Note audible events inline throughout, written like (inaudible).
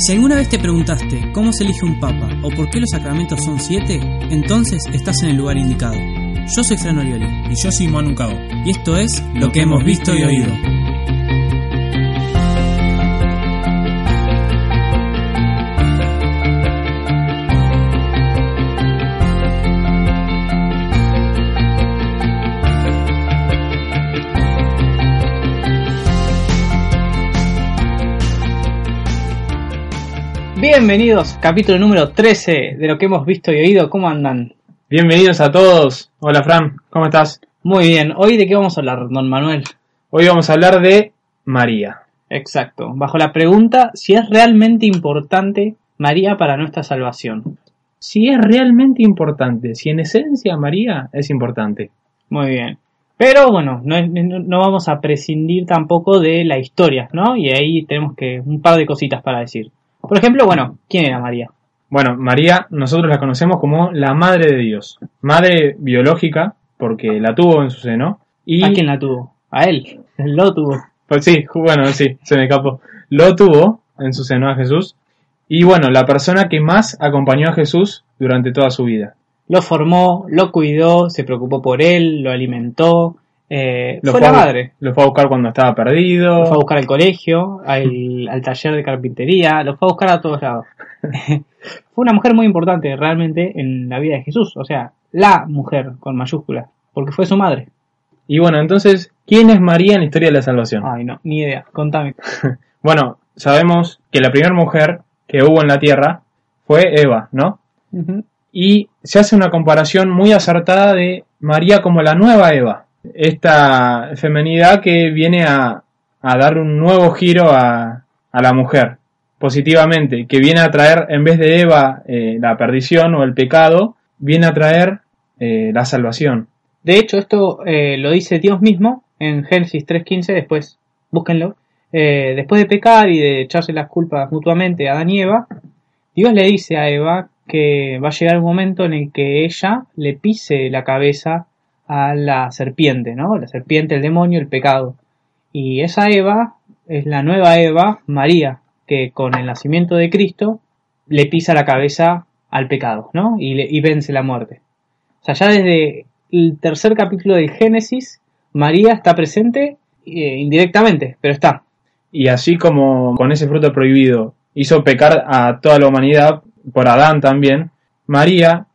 Si alguna vez te preguntaste cómo se elige un papa o por qué los sacramentos son siete, entonces estás en el lugar indicado. Yo soy Fran Orioli Y yo soy Manu y esto es Lo que hemos visto y oído. Bienvenidos, capítulo número 13 de lo que hemos visto y oído. ¿Cómo andan? Bienvenidos a todos. Hola Fran, ¿cómo estás? Muy bien. ¿Hoy de qué vamos a hablar, don Manuel? Hoy vamos a hablar de María. Exacto. Bajo la pregunta si es realmente importante María para nuestra salvación. Si es realmente importante, si en esencia María es importante. Muy bien. Pero bueno, no, vamos a prescindir tampoco de la historia, ¿no? Y ahí tenemos que un par de cositas para decir. Por ejemplo, bueno, ¿quién era María? Bueno, María nosotros la conocemos como la Madre de Dios. Madre biológica, porque la tuvo en su seno. Y, ¿A quién la tuvo? A él. Él lo tuvo. Pues sí, bueno, sí, se me escapó. Lo tuvo en su seno a Jesús. Y bueno, la persona que más acompañó a Jesús durante toda su vida. Lo formó, lo cuidó, se preocupó por él, lo alimentó. Eh, Lo fue la madre. Lo fue a buscar cuando estaba perdido. Lo fue a buscar al colegio, al, al taller de carpintería, lo fue a buscar a todos lados. (laughs) fue una mujer muy importante realmente en la vida de Jesús, o sea, la mujer con mayúsculas, porque fue su madre. Y bueno, entonces, ¿quién es María en la historia de la salvación? Ay, no, ni idea, contame. (laughs) Bueno, sabemos que la primera mujer que hubo en la tierra fue Eva, ¿no? Y se hace una comparación muy acertada de María como la nueva Eva. Esta femenidad que viene a, a dar un nuevo giro a, a la mujer, positivamente, que viene a traer, en vez de Eva, eh, la perdición o el pecado, viene a traer eh, la salvación. De hecho, esto eh, lo dice Dios mismo en Génesis 3.15, después, búsquenlo. Después de pecar y de echarse las culpas mutuamente a Adán y Eva, Dios le dice a Eva que va a llegar un momento en el que ella le pise la cabeza a la serpiente, ¿no? La serpiente, el demonio, el pecado. Y esa Eva es la nueva Eva, María, que con el nacimiento de Cristo le pisa la cabeza al pecado, ¿no? Y, le- vence la muerte. O sea, ya desde el tercer capítulo del Génesis, María está presente eh, indirectamente, pero está. Y así como con ese fruto prohibido hizo pecar a toda la humanidad, por Adán también, María,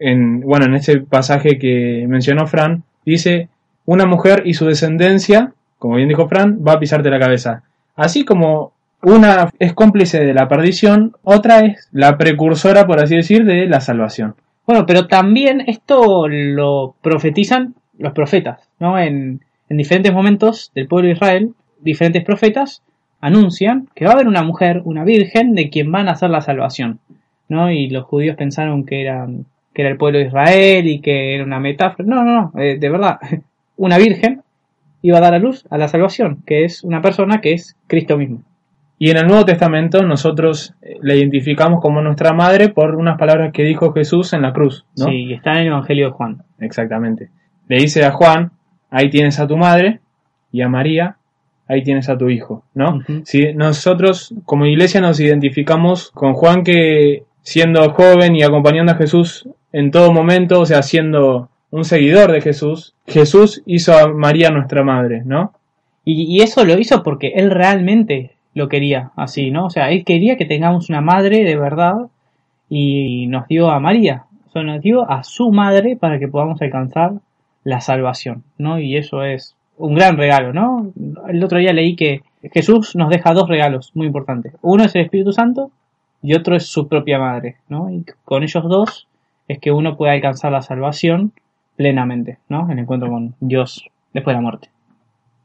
en, bueno, en ese pasaje que mencionó Fran, dice, una mujer y su descendencia, como bien dijo Fran, va a pisarte la cabeza. Así como una es cómplice de la perdición, otra es la precursora, por así decir, de la salvación. Bueno, pero también esto lo profetizan los profetas, ¿no? En, en diferentes momentos del pueblo de Israel, diferentes profetas anuncian que va a haber una mujer, una virgen, de quien van a hacer la salvación, ¿no? Y los judíos pensaron que era, que era el pueblo de Israel y que era una metáfora. No, no, no, eh, de verdad, (laughs) una virgen iba a dar a luz a la salvación, que es una persona que es Cristo mismo. Y en el Nuevo Testamento nosotros eh, la identificamos como nuestra madre por unas palabras que dijo Jesús en la cruz, ¿no? Sí, está en el Evangelio de Juan. Exactamente. Le dice a Juan, ahí tienes a tu madre, y a María, ahí tienes a tu hijo, ¿no? Si nosotros como iglesia nos identificamos con Juan que siendo joven y acompañando a Jesús en todo momento, o sea, siendo un seguidor de Jesús, Jesús hizo a María nuestra madre, ¿no? Y, eso lo hizo porque él realmente lo quería así, ¿no? O sea, él quería que tengamos una madre de verdad y nos dio a María, o sea, nos dio a su madre para que podamos alcanzar la salvación, ¿no? Y eso es un gran regalo, ¿no? El otro día leí que Jesús nos deja dos regalos muy importantes. Uno es el Espíritu Santo y otro es su propia madre, ¿no? Y con ellos dos es que uno puede alcanzar la salvación plenamente, ¿no? El encuentro con Dios después de la muerte.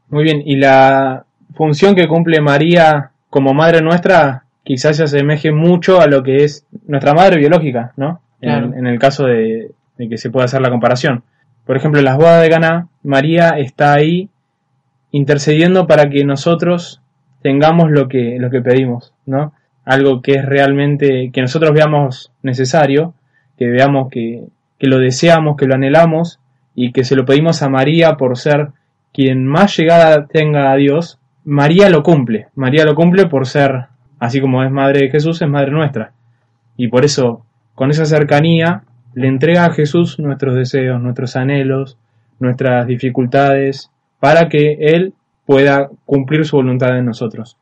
Muy bien, y la función que cumple María como madre nuestra quizás se asemeje mucho a lo que es nuestra madre biológica, ¿no? En el caso de, de que se pueda hacer la comparación. Por ejemplo, en las bodas de Caná, María está ahí intercediendo para que nosotros tengamos lo que, lo que pedimos, ¿no? Algo que es realmente, que nosotros veamos necesario, que veamos que, que lo deseamos, que lo anhelamos y que se lo pedimos a María por ser quien más llegada tenga a Dios, María lo cumple. María lo cumple por ser Así como es madre de Jesús, es madre nuestra. Y por eso, con esa cercanía, le entrega a Jesús nuestros deseos, nuestros anhelos, nuestras dificultades, para que Él pueda cumplir su voluntad en nosotros.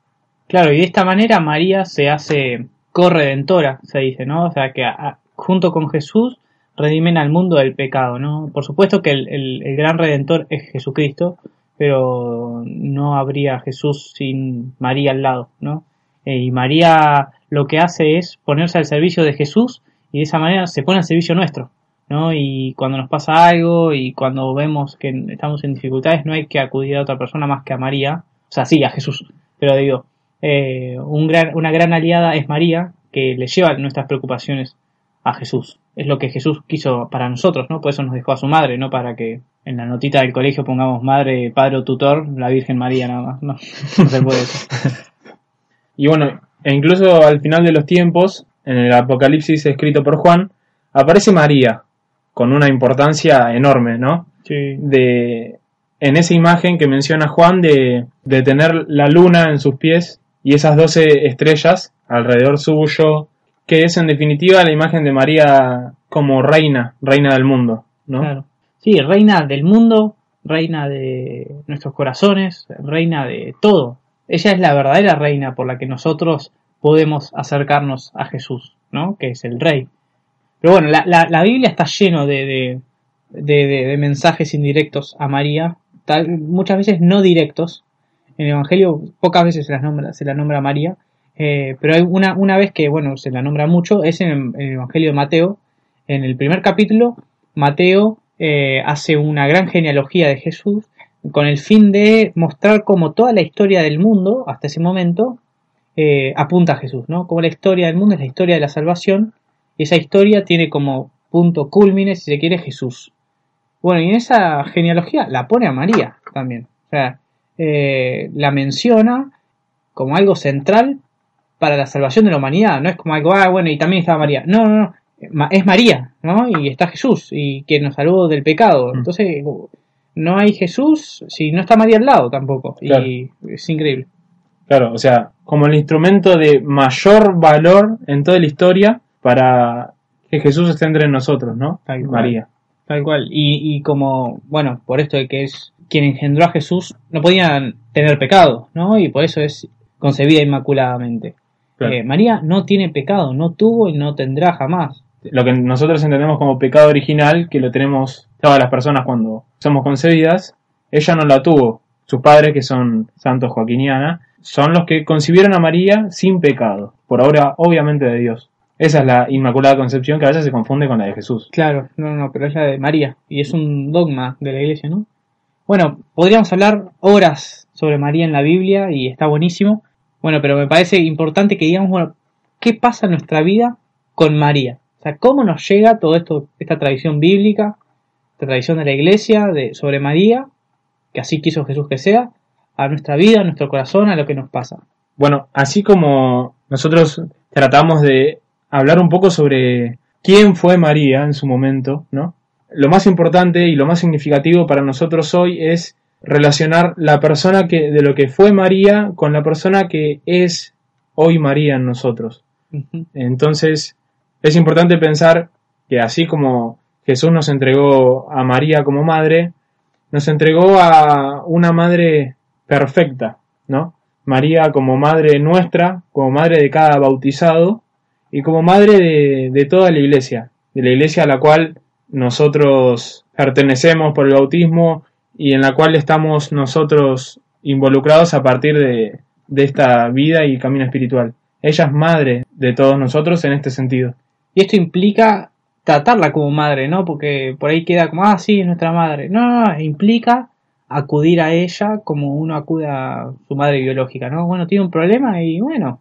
Claro, y de esta manera María se hace corredentora, se dice, ¿no? O sea, que a- junto con Jesús redimen al mundo del pecado, ¿no? Por supuesto que el, el- gran redentor es Jesucristo, pero no habría Jesús sin María al lado, ¿no? Eh, y María lo que hace es ponerse al servicio de Jesús y de esa manera se pone al servicio nuestro, ¿no? Y cuando nos pasa algo y cuando vemos que estamos en dificultades, no hay que acudir a otra persona más que a María, o sea, sí, a Jesús, pero digo, eh, una gran aliada es María, que le lleva nuestras preocupaciones a Jesús. Es lo que Jesús quiso para nosotros, ¿no? Por eso nos dejó a su madre, no para que en la notita del colegio pongamos madre, padre o tutor, la Virgen María nada más. No, (laughs) no se puede eso. (laughs) Y bueno, e incluso al final de los tiempos, en el Apocalipsis escrito por Juan, aparece María, con una importancia enorme, ¿no? Sí. De, en esa imagen que menciona Juan de, de tener la luna en sus pies y esas doce estrellas alrededor suyo, que es en definitiva la imagen de María como reina, reina del mundo, ¿no? Sí, reina del mundo, reina de nuestros corazones, reina de todo. Ella es la verdadera reina por la que nosotros podemos acercarnos a Jesús, ¿no? Que es el rey. Pero bueno, la, la- Biblia está lleno de, de, de- de- mensajes indirectos a María, tal- muchas veces no directos. En el Evangelio pocas veces se, las nombra, se la nombra María, eh, pero hay una, una vez que, bueno, se la nombra mucho, es en el, Evangelio de Mateo. En el primer capítulo, Mateo eh, hace una gran genealogía de Jesús con el fin de mostrar cómo toda la historia del mundo, hasta ese momento, eh, apunta a Jesús, ¿no? Como la historia del mundo es la historia de la salvación, y esa historia tiene como punto culmine, si se quiere, Jesús. Bueno, y en esa genealogía la pone a María también. O sea, la menciona como algo central para la salvación de la humanidad. No es como algo, ah, bueno, y también está María. No, no, no. Es María, ¿no? Y está Jesús, y que nos salvó del pecado. Mm. Entonces, no hay Jesús si no está María al lado tampoco. Claro. Y es increíble. Claro, o sea, como el instrumento de mayor valor en toda la historia para que Jesús esté entre nosotros, ¿no? Tal. María. Tal cual. Y, y como, bueno, por esto de que es quien engendró a Jesús, no podían tener pecado, ¿no? Y por eso es concebida inmaculadamente. Claro. Eh, María no tiene pecado, no tuvo y no tendrá jamás. Lo que nosotros entendemos como pecado original, que lo tenemos todas las personas cuando somos concebidas, ella no la tuvo. Sus padres, que son Santos Joaquiniana, son los que concibieron a María sin pecado, por obra obviamente de Dios. Esa es la Inmaculada Concepción que a veces se confunde con la de Jesús. Claro, no, no, pero es la de María. Y es un dogma de la iglesia, ¿no? Bueno, podríamos hablar horas sobre María en la Biblia y está buenísimo. Bueno, pero me parece importante que digamos, bueno, ¿qué pasa en nuestra vida con María? O sea, ¿cómo nos llega todo esto, esta tradición bíblica, esta tradición de la iglesia de, sobre María, que así quiso Jesús que sea, a nuestra vida, a nuestro corazón, a lo que nos pasa? Bueno, así como nosotros tratamos de hablar un poco sobre quién fue María en su momento, ¿no? Lo más importante y lo más significativo para nosotros hoy es relacionar la persona que de lo que fue María con la persona que es hoy María en nosotros. Entonces, es importante pensar que así como Jesús nos entregó a María como madre, nos entregó a una madre perfecta, ¿no? María como madre nuestra, como madre de cada bautizado y como madre de, de toda la iglesia, de la iglesia a la cual nosotros pertenecemos por el bautismo y en la cual estamos nosotros involucrados a partir de, de esta vida y camino espiritual. Ella es madre de todos nosotros en este sentido. Y esto implica tratarla como madre, ¿no? Porque por ahí queda como, ah, sí, es nuestra madre. No, no, no, implica acudir a ella como uno acude a su madre biológica, ¿no? Bueno, tiene un problema y bueno,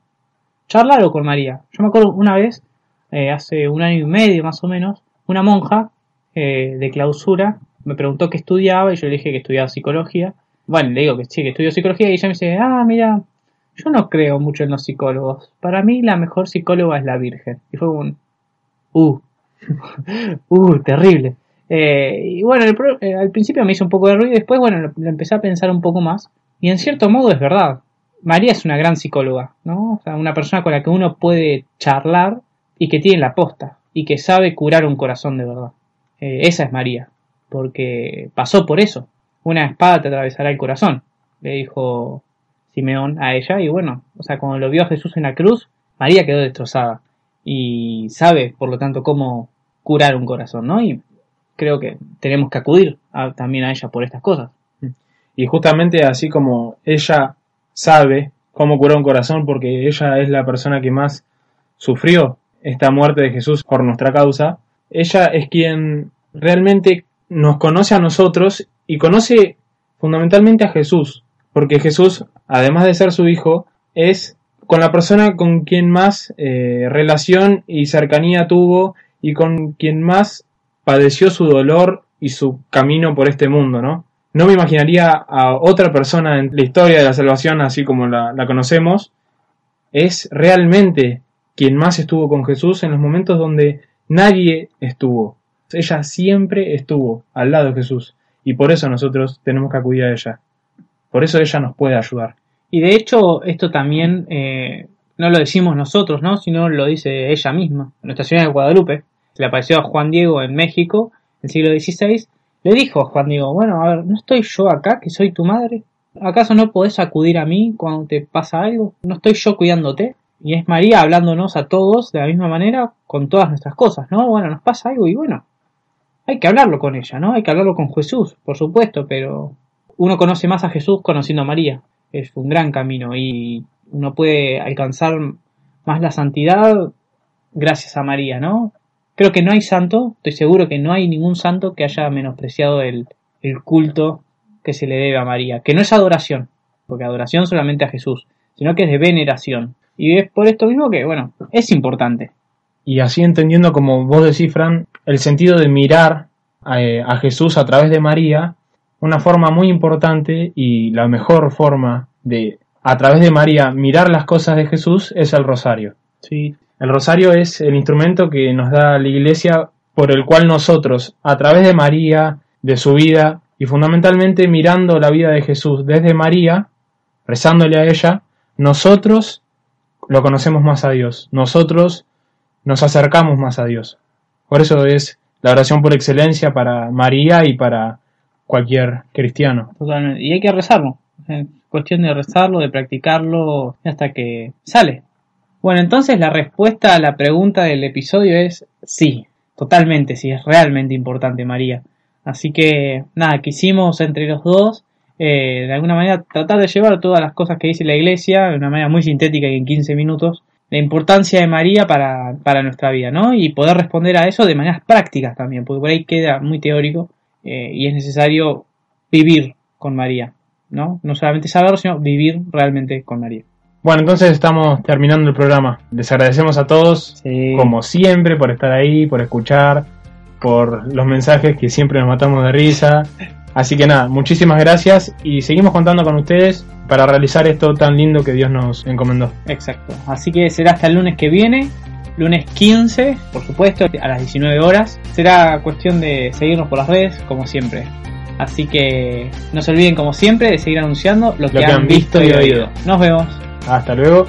charlarlo con María. Yo me acuerdo una vez, eh, hace un año y medio más o menos, una monja eh, de clausura me preguntó qué estudiaba y yo le dije que estudiaba psicología. Bueno, le digo que sí, que estudio psicología y ella me dice, ah, mira, yo no creo mucho en los psicólogos. Para mí la mejor psicóloga es la Virgen. Y fue un... Uh, (laughs) uh, terrible. Eh, y bueno, el eh, al principio me hizo un poco de ruido y después, bueno, lo, lo empecé a pensar un poco más. Y en cierto modo es verdad. María es una gran psicóloga, ¿no? O sea, una persona con la que uno puede charlar y que tiene la posta y que sabe curar un corazón de verdad. Eh, esa es María, porque pasó por eso. Una espada te atravesará el corazón, le dijo Simeón a ella y bueno, o sea, cuando lo vio a Jesús en la cruz, María quedó destrozada y sabe, por lo tanto, cómo curar un corazón, ¿no? Y creo que tenemos que acudir también a ella por estas cosas. Y justamente así como ella sabe cómo curar un corazón porque ella es la persona que más sufrió esta muerte de Jesús por nuestra causa, ella es quien realmente nos conoce a nosotros y conoce fundamentalmente a Jesús, porque Jesús, además de ser su hijo, es con la persona con quien más eh, relación y cercanía tuvo y con quien más padeció su dolor y su camino por este mundo, ¿no? No me imaginaría a otra persona en la historia de la salvación así como la, la conocemos. Es realmente quien más estuvo con Jesús en los momentos donde nadie estuvo. Ella siempre estuvo al lado de Jesús y por eso nosotros tenemos que acudir a ella. Por eso ella nos puede ayudar. Y de hecho, esto también eh, no lo decimos nosotros, ¿no? Sino lo dice ella misma. Nuestra ciudad de Guadalupe, le apareció a Juan Diego en México, en el siglo XVI, le dijo a Juan Diego, bueno, a ver, ¿no estoy yo acá, que soy tu madre? ¿Acaso no podés acudir a mí cuando te pasa algo? ¿No estoy yo cuidándote? Y es María hablándonos a todos de la misma manera con todas nuestras cosas, ¿no? Bueno, nos pasa algo y bueno, hay que hablarlo con ella, ¿no? Hay que hablarlo con Jesús, por supuesto, pero uno conoce más a Jesús conociendo a María es un gran camino y uno puede alcanzar más la santidad gracias a María, ¿no? Creo que no hay santo, estoy seguro que no hay ningún santo que haya menospreciado el, el culto que se le debe a María, que no es adoración, porque adoración solamente a Jesús, sino que es de veneración. Y es por esto mismo que, bueno, es importante. Y así entendiendo, como vos decís, Fran, el sentido de mirar a, eh, a Jesús a través de María una forma muy importante y la mejor forma de, a través de María, mirar las cosas de Jesús es el rosario. Sí. El rosario es el instrumento que nos da la Iglesia por el cual nosotros, a través de María, de su vida y fundamentalmente mirando la vida de Jesús desde María, rezándole a ella, nosotros lo conocemos más a Dios, nosotros nos acercamos más a Dios. Por eso es la oración por excelencia para María y para cualquier cristiano. Totalmente. Y hay que rezarlo. Es cuestión de rezarlo, de practicarlo hasta que sale. Bueno, entonces la respuesta a la pregunta del episodio es sí, totalmente, sí, es realmente importante María. Así que nada, quisimos entre los dos eh, de alguna manera tratar de llevar todas las cosas que dice la iglesia de una manera muy sintética y en 15 minutos, la importancia de María para, para nuestra vida, ¿no? Y poder responder a eso de maneras prácticas también, porque por ahí queda muy teórico eh, y es necesario vivir con María, ¿no? No solamente saberlo, sino vivir realmente con María. Bueno, entonces estamos terminando el programa. Les agradecemos a todos, Sí. como siempre, por estar ahí, por escuchar, por los mensajes que siempre nos matamos de risa. Así que nada, muchísimas gracias y seguimos contando con ustedes para realizar esto tan lindo que Dios nos encomendó. Exacto. Así que será hasta el lunes que viene, lunes 15, por supuesto, a las 19 horas. Será cuestión de seguirnos por las redes, como siempre. Así que no se olviden, como siempre, de seguir anunciando lo que, han visto y oído. Nos vemos. Hasta luego.